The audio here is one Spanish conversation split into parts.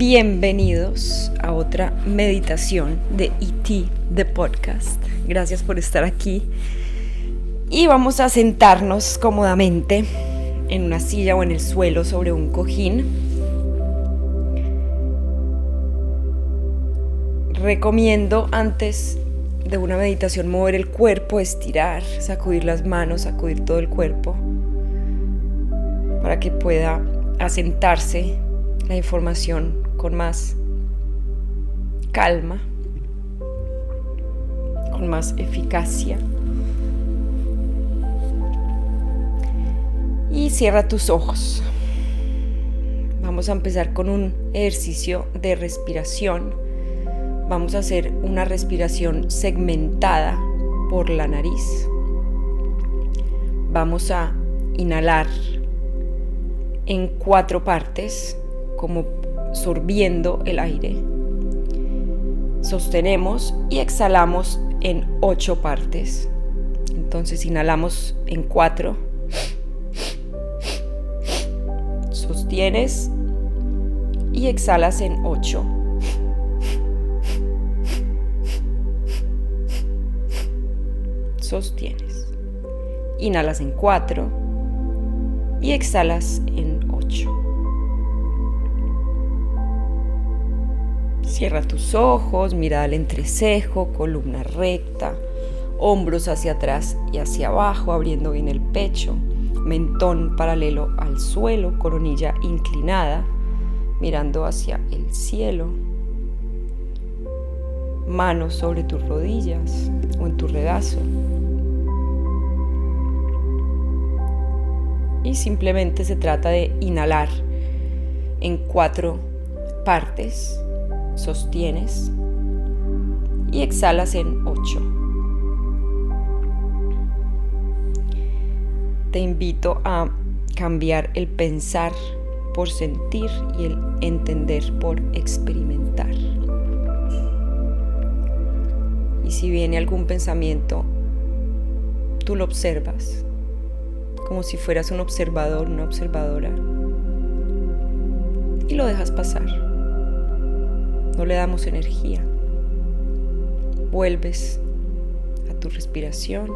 Bienvenidos a otra meditación de ET, de podcast. Gracias por estar aquí. Y vamos a sentarnos cómodamente en una silla o en el suelo sobre un cojín. Recomiendo antes de una meditación mover el cuerpo, estirar, sacudir las manos, sacudir todo el cuerpo para que pueda asentarse la información con más calma, con más eficacia. Y cierra tus ojos. Vamos a empezar con un ejercicio de respiración. Vamos a hacer una respiración segmentada por la nariz. Vamos a inhalar en cuatro partes, como sorbiendo el aire. Sostenemos y exhalamos en ocho partes. Entonces inhalamos en cuatro. Sostienes y exhalas en ocho. Sostienes. Inhalas en cuatro y exhalas en Cierra tus ojos, mira al entrecejo, columna recta, hombros hacia atrás y hacia abajo, abriendo bien el pecho, mentón paralelo al suelo, coronilla inclinada, mirando hacia el cielo, manos sobre tus rodillas o en tu regazo. y simplemente se trata de inhalar en cuatro partes, sostienes y exhalas en ocho. Te invito a cambiar el pensar por sentir y el entender por experimentar. Y si viene algún pensamiento, tú lo observas como si fueras un observador, una observadora, y lo dejas pasar. No le damos energía. Vuelves a tu respiración.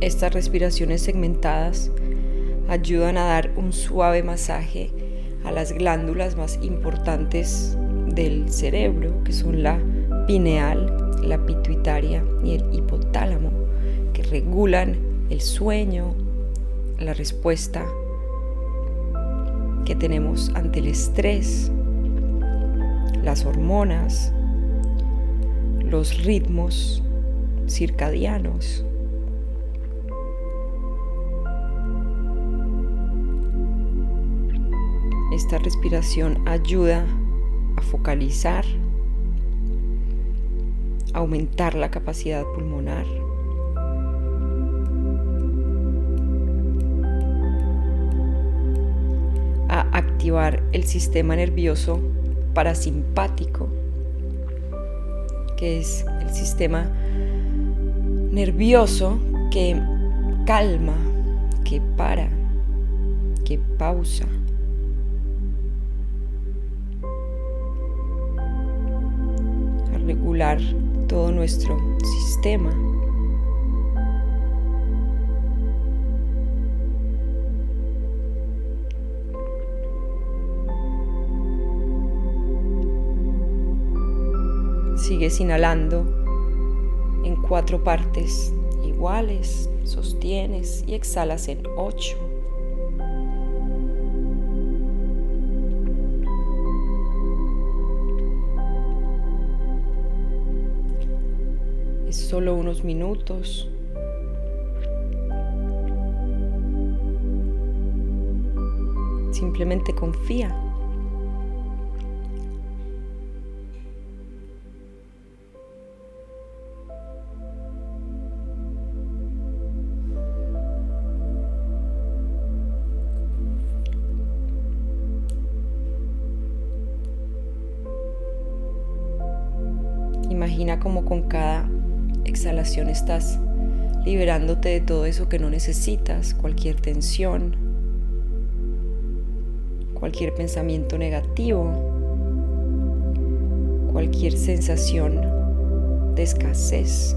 Estas respiraciones segmentadas ayudan a dar un suave masaje a las glándulas más importantes del cerebro, que son la pineal, la pituitaria y el hipotálamo, que regulan el sueño, la respuesta que tenemos ante el estrés, las hormonas, los ritmos circadianos. Esta respiración ayuda a focalizar aumentar la capacidad pulmonar. Activar el sistema nervioso parasimpático, que es el sistema nervioso que calma, que para, que pausa. A regular todo nuestro sistema. Sigues inhalando en cuatro partes iguales, sostienes y exhalas en ocho. solo unos minutos. Simplemente confía. Liberándote de todo eso que no necesitas, cualquier tensión, cualquier pensamiento negativo, cualquier sensación de escasez,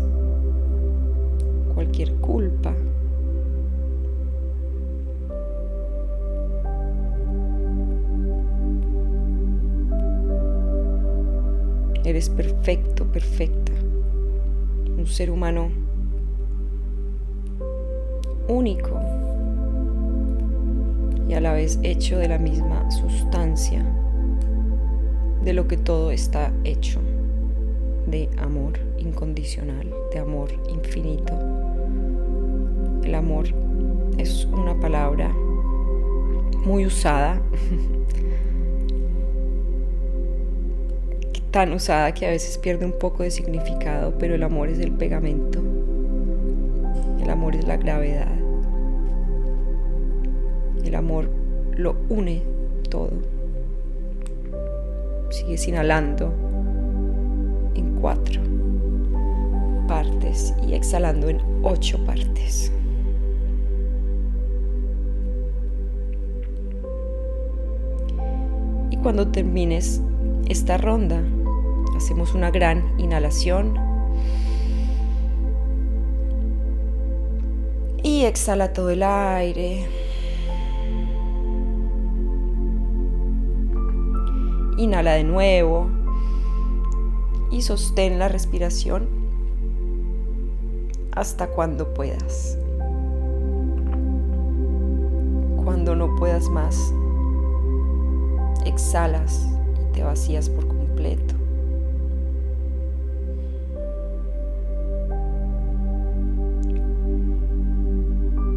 cualquier culpa. Eres perfecto, perfecta. Un ser humano único y a la vez hecho de la misma sustancia de lo que todo está hecho, de amor incondicional, de amor infinito. El amor es una palabra muy usada, tan usada que a veces pierde un poco de significado, pero el amor es el pegamento, el amor es la gravedad, el amor lo une todo. Sigues inhalando en cuatro partes y exhalando en ocho partes. Y cuando termines esta ronda, hacemos una gran inhalación. Y exhala todo el aire. Inhala de nuevo. Y sostén la respiración hasta cuando puedas. Cuando no puedas más, exhalas y te vacías por completo.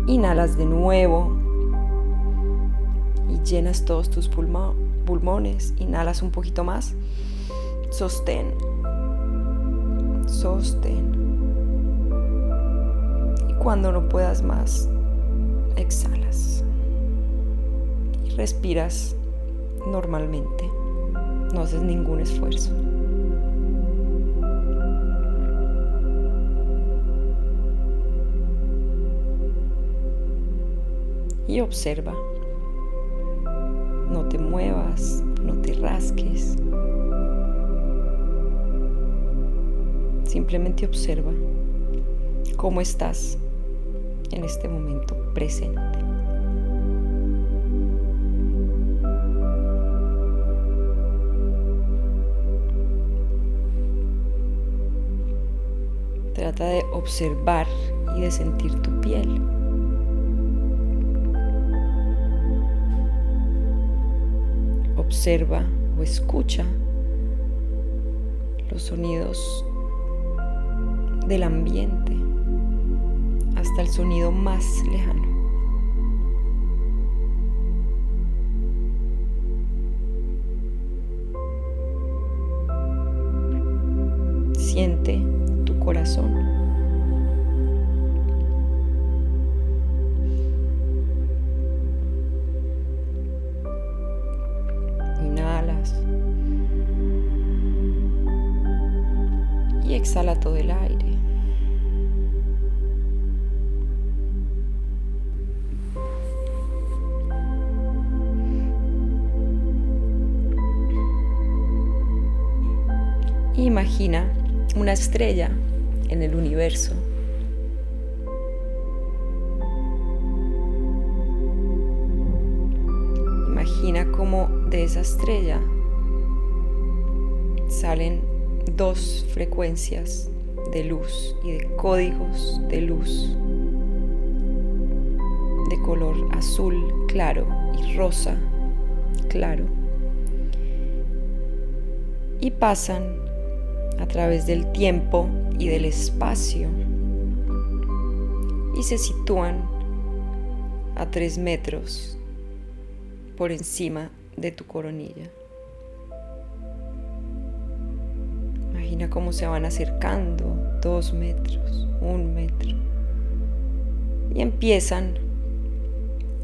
Inhalas de nuevo y llenas todos tus pulmones. Inhalas un poquito más. Sostén. Sostén cuando no puedas más, exhalas y respiras normalmente. No haces ningún esfuerzo. Observa. No te muevas, no te rasques. Simplemente observa cómo estás en este momento presente. Trata de observar y de sentir tu piel. Observa o escucha los sonidos del ambiente hasta el sonido más lejano. Estrella en el universo. Imagina cómo de esa estrella salen dos frecuencias de luz y de códigos de luz de color azul claro y rosa claro y pasan a través del tiempo y del espacio y se sitúan a tres metros por encima de tu coronilla. Imagina cómo se van acercando dos metros, un metro y empiezan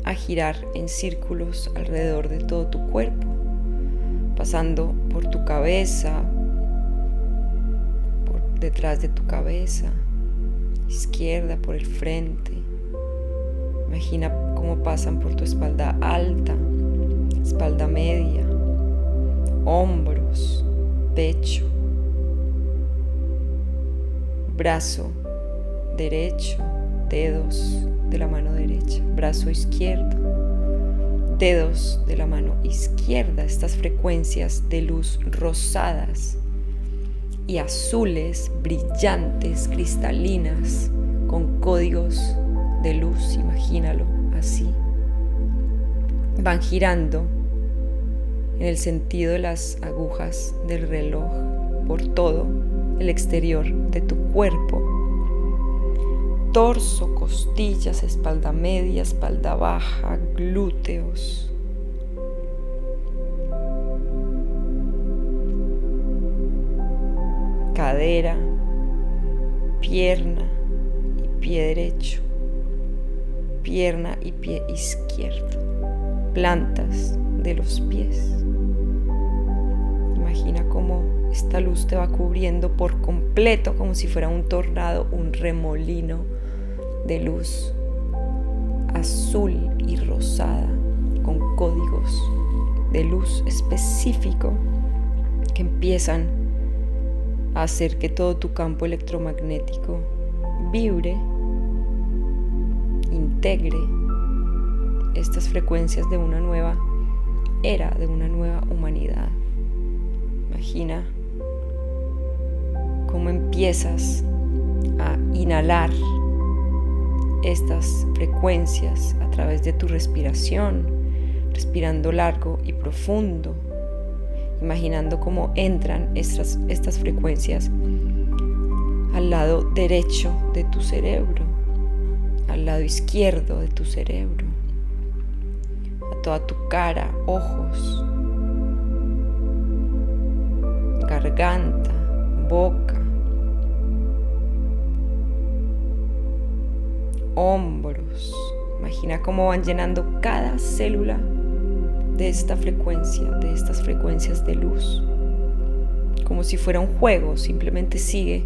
a girar en círculos alrededor de todo tu cuerpo, pasando por tu cabeza, detrás de tu cabeza, izquierda, por el frente. Imagina cómo pasan por tu espalda alta, espalda media, hombros, pecho, brazo derecho, dedos de la mano derecha, brazo izquierdo, dedos de la mano izquierda, estas frecuencias de luz rosadas y azules, brillantes, cristalinas, con códigos de luz, imagínalo así. Van girando en el sentido de las agujas del reloj por todo el exterior de tu cuerpo. Torso, costillas, espalda media, espalda baja, glúteos. Pierna y pie derecho pierna y pie izquierdo, plantas de los pies. Imagina cómo esta luz te va cubriendo por completo como si fuera un tornado, un remolino de luz azul y rosada con códigos de luz específico que empiezan hacer que todo tu campo electromagnético vibre integre estas frecuencias de una nueva era, de una nueva humanidad. Imagina cómo empiezas a inhalar estas frecuencias a través de tu respiración, respirando largo y profundo, imaginando cómo entran estas, estas frecuencias al lado derecho de tu cerebro al lado izquierdo de tu cerebro, a toda tu cara, ojos, garganta, boca, hombros. Imagina cómo van llenando cada célula de esta frecuencia, de estas frecuencias de luz. Como si fuera un juego, simplemente sigue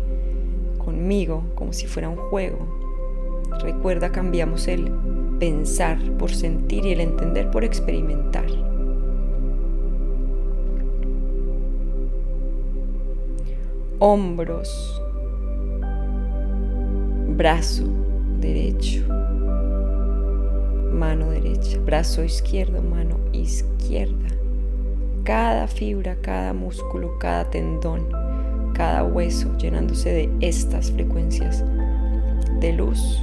conmigo como si fuera un juego. Recuerda, cambiamos el pensar por sentir y el entender por experimentar. Hombros, brazo derecho, mano derecha, brazo izquierdo, mano izquierda. Cada fibra, cada músculo, cada tendón, cada hueso llenándose de estas frecuencias de luz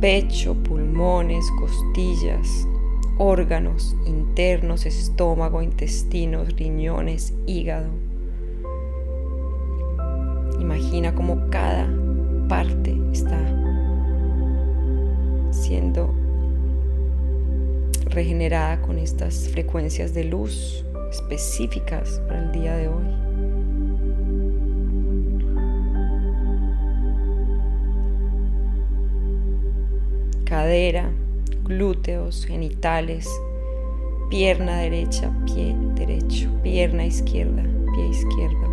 pecho, pulmones, costillas, órganos internos, estómago, intestinos, riñones, hígado. Imagina cómo cada parte está siendo regenerada con estas frecuencias de luz específicas para el día de hoy. cadera, glúteos, genitales, pierna derecha, pie derecho, pierna izquierda, pie izquierdo.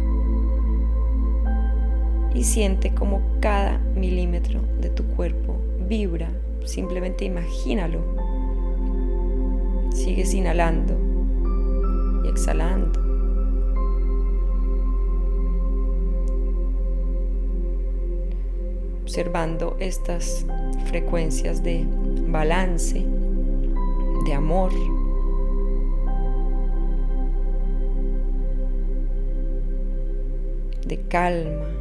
Y siente como cada milímetro de tu cuerpo vibra, simplemente imagínalo. Sigues inhalando y exhalando. observando estas frecuencias de balance, de amor. de calma.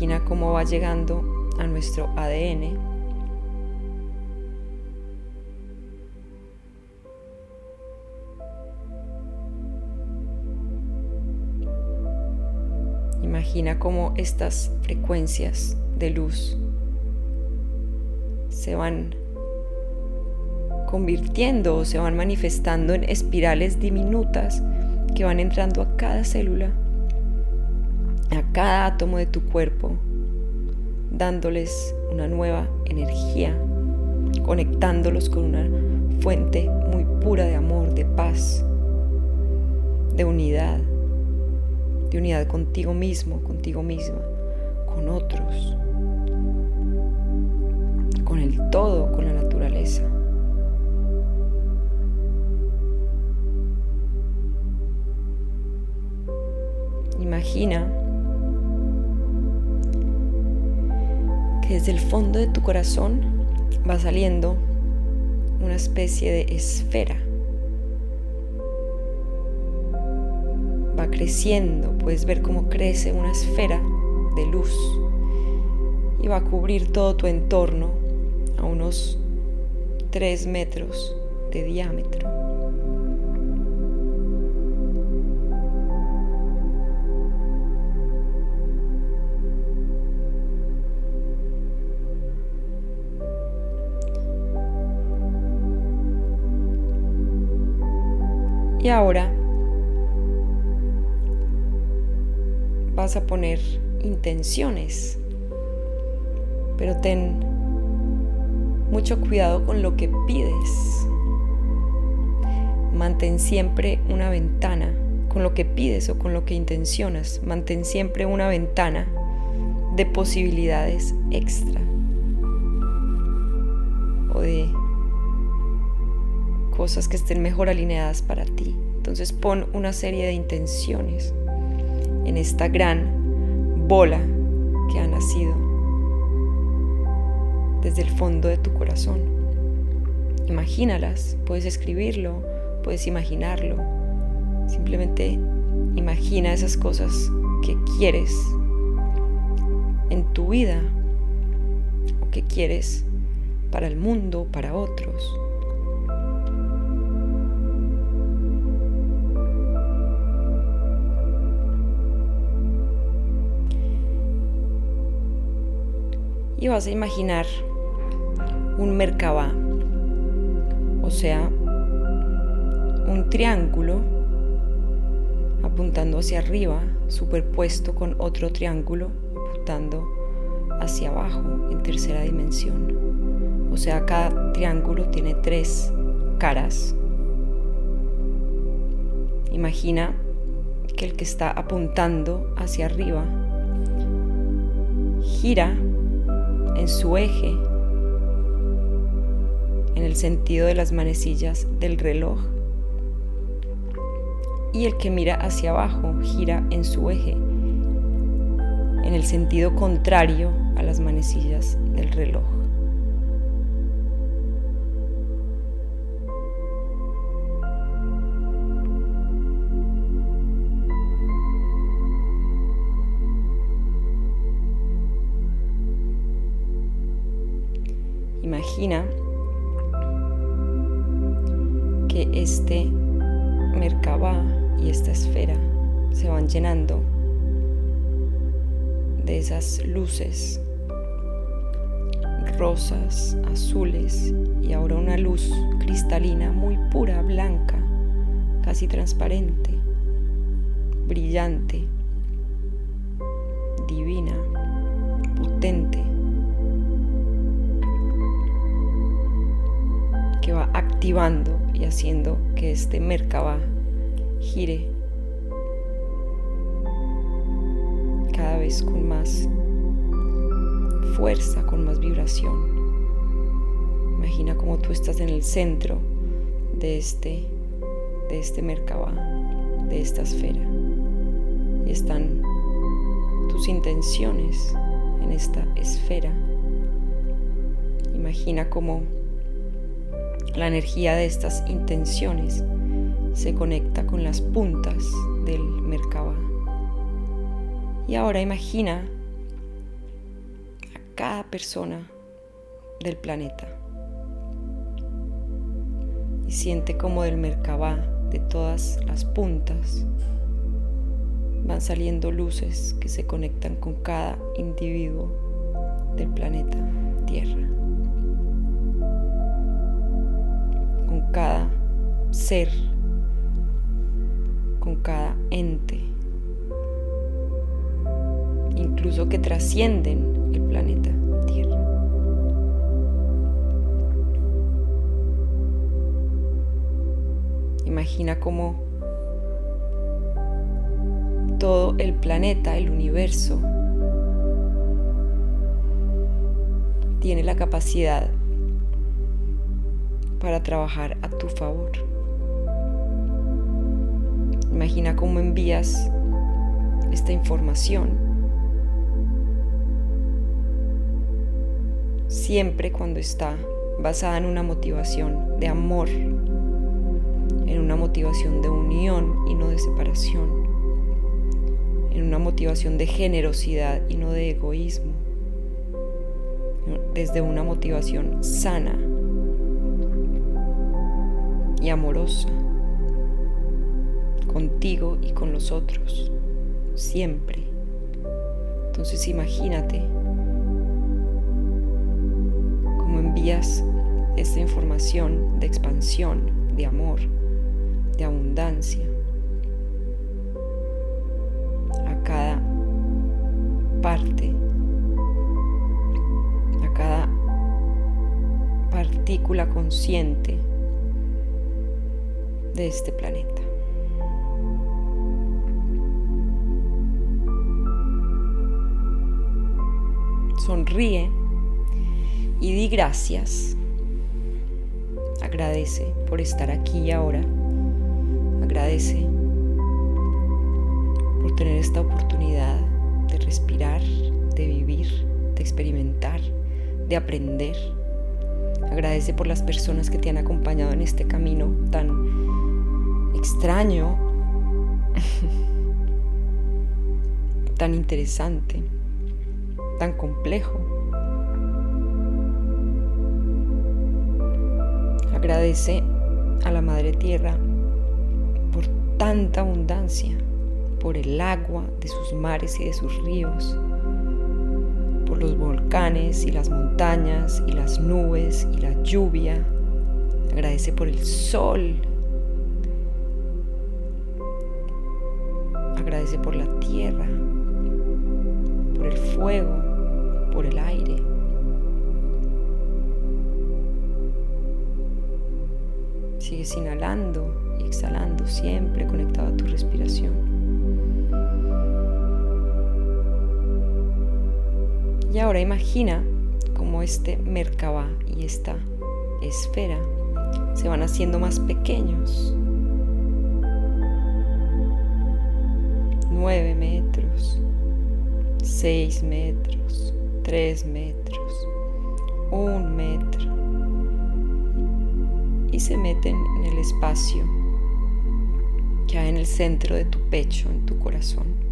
Imagina cómo va llegando a nuestro ADN Imagina cómo estas frecuencias de luz se van convirtiendo o se van manifestando en espirales diminutas que van entrando a cada célula, a cada átomo de tu cuerpo, dándoles una nueva energía, conectándolos con una fuente muy pura de amor, de paz, de unidad, de unidad contigo mismo, contigo misma, con otros, con el todo, con la naturaleza. Imagina desde el fondo de tu corazón va saliendo una especie de esfera. Va creciendo, puedes ver cómo crece una esfera de luz y va a cubrir todo tu entorno a unos 3 metros de diámetro. Y ahora vas a poner intenciones, pero ten mucho cuidado con lo que pides. Mantén siempre una ventana con lo que pides o con lo que intencionas. Mantén siempre una ventana de posibilidades extra cosas que estén mejor alineadas para ti. Entonces pon una serie de intenciones en esta gran bola que ha nacido desde el fondo de tu corazón. Imagínalas, puedes escribirlo, puedes imaginarlo. Simplemente imagina esas cosas que quieres en tu vida o que quieres para el mundo, para otros. Y vas a imaginar un Merkabah, o sea, un triángulo apuntando hacia arriba, superpuesto con otro triángulo apuntando hacia abajo en tercera dimensión. O sea, cada triángulo tiene tres caras. Imagina que el que está apuntando hacia arriba gira en su eje, en el sentido de las manecillas del reloj, y el que mira hacia abajo gira en su eje, en el sentido contrario a las manecillas del reloj. Imagina que este Merkabah y esta esfera se van llenando de esas luces rosas, azules y ahora una luz cristalina muy pura, blanca, casi transparente, brillante, divina, potente. Y haciendo que este Merkaba gire cada vez con más fuerza, con más vibración. Imagina como tú estás en el centro de este, de este Merkaba, de esta esfera. Y están tus intenciones en esta esfera. Imagina como la energía de estas intenciones se conecta con las puntas del Merkaba. Y ahora imagina a cada persona del planeta y siente como del Merkaba, de todas las puntas, van saliendo luces que se conectan con cada individuo del planeta Tierra. con cada ente, incluso que trascienden el planeta Tierra. Imagina cómo todo el planeta, el universo, tiene la capacidad para trabajar a tu favor. Imagina cómo envías esta información. Siempre cuando está basada en una motivación de amor, en una motivación de unión y no de separación, en una motivación de generosidad y no de egoísmo, desde una motivación sana y amorosa contigo y con los otros, siempre. Entonces imagínate cómo envías esta información de expansión, de amor, de abundancia a cada parte, a cada partícula consciente de este planeta. Sonríe y di gracias. Agradece por estar aquí y ahora. Agradece por tener esta oportunidad de respirar, de vivir, de experimentar, de aprender. Agradece por las personas que te han acompañado en este camino tan extraño, tan interesante, tan complejo. Agradece a la Madre Tierra por tanta abundancia, por el agua de sus mares y de sus ríos, por los volcanes y las montañas y las nubes y la lluvia. Agradece por el sol Agradece por la tierra, por el fuego, por el aire. Sigues inhalando y exhalando, siempre conectado a tu respiración. Y ahora imagina cómo este Merkabah y esta esfera se van haciendo más pequeños 9 metros, 6 metros, 3 metros, 1 metro y se meten en el espacio que hay en el centro de tu pecho, en tu corazón.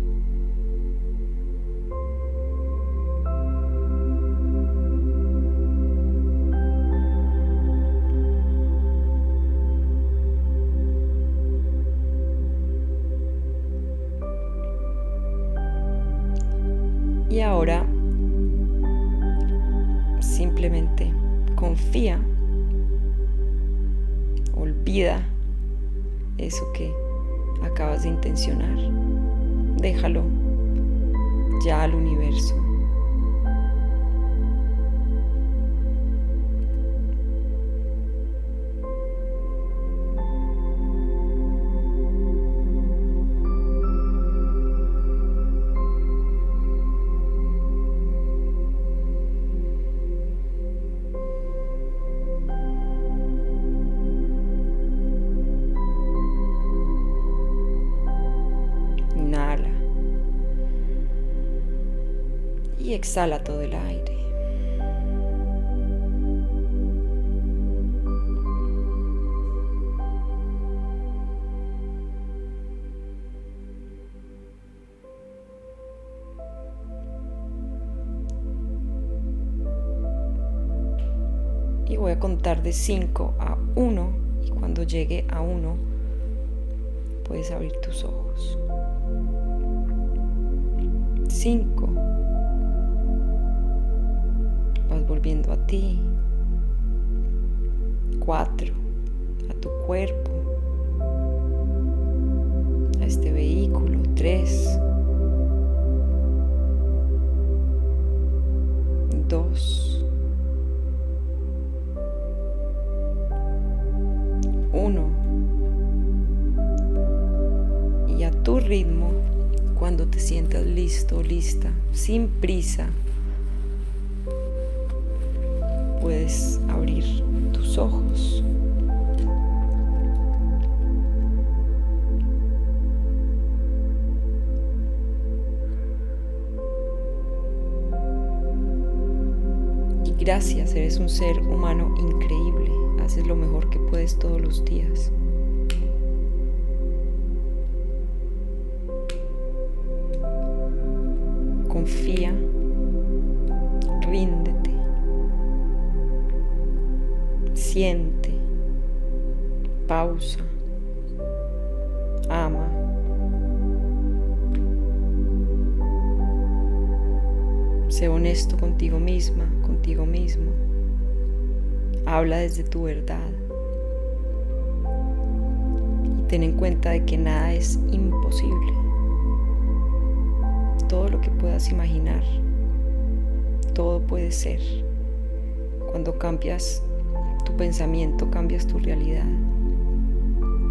Exhala todo el aire. Y voy a contar de 5 a 1 y cuando llegue a 1 puedes abrir tus ojos. 5 volviendo a ti. Cuatro, a tu cuerpo, a este vehículo. Tres, dos, uno. tu ritmo, cuando te sientas listo, lista, sin prisa, eres un ser humano increíble, haces lo mejor que puedes todos los días. confía, ríndete, siente, pausa, Habla desde tu verdad. Y ten en cuenta de que nada es imposible todo lo que puedas imaginar. Todo puede ser. Cuando cambias tu pensamiento, cambias tu realidad.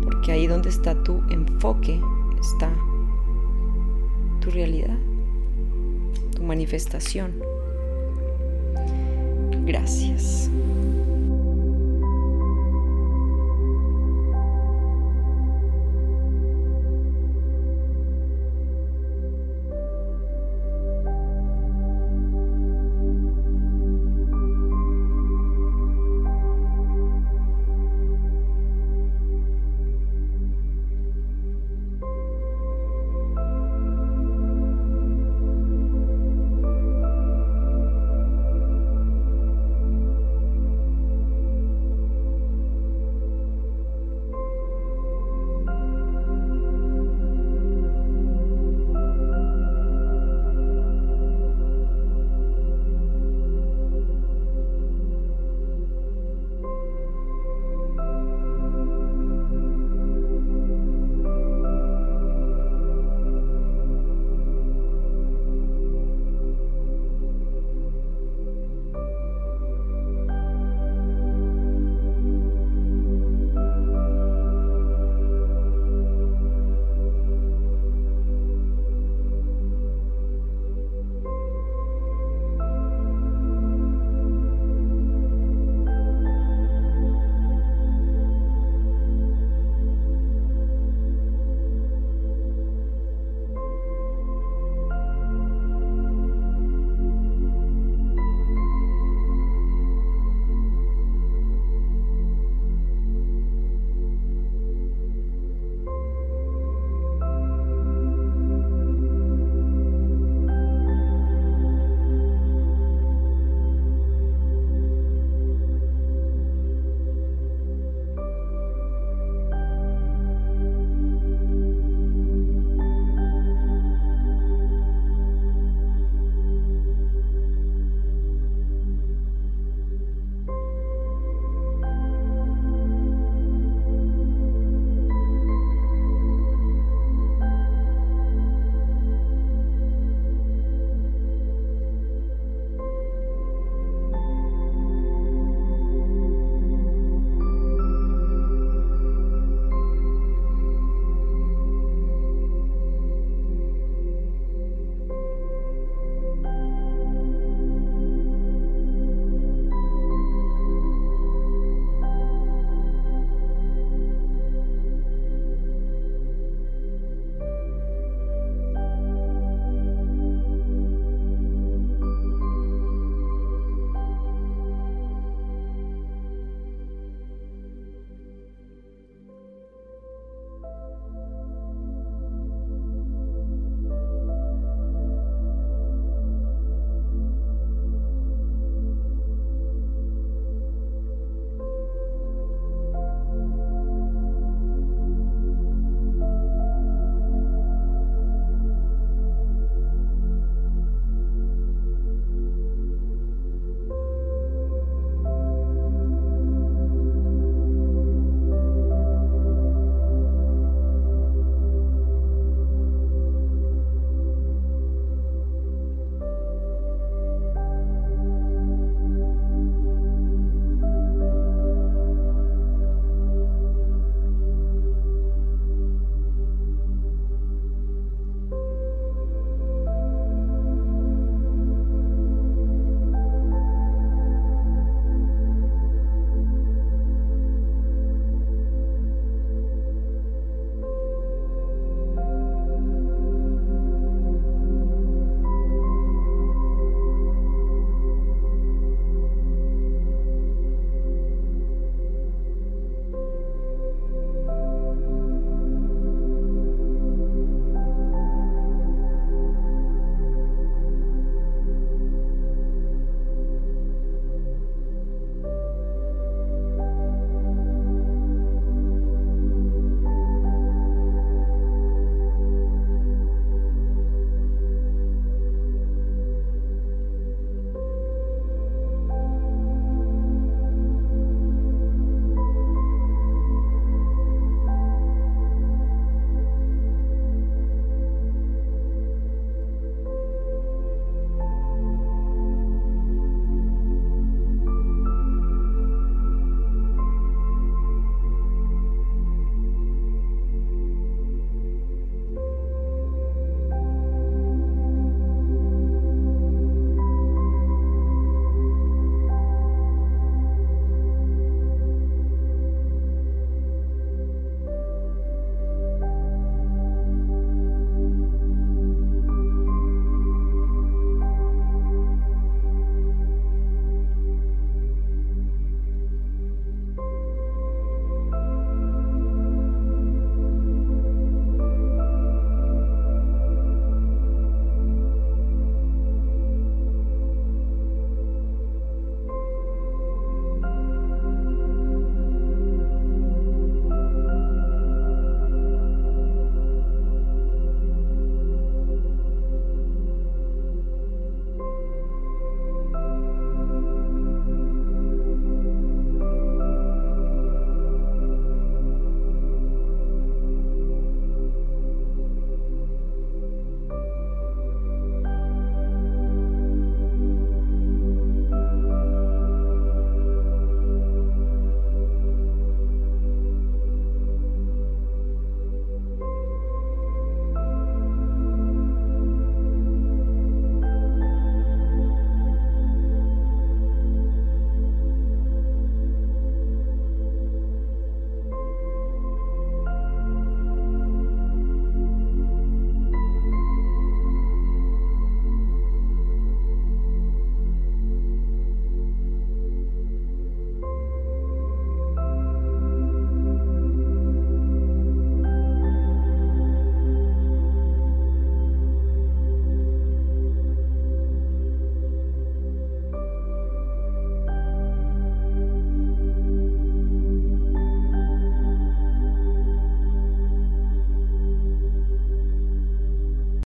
Porque ahí donde está tu enfoque está tu realidad, tu manifestación. Gracias.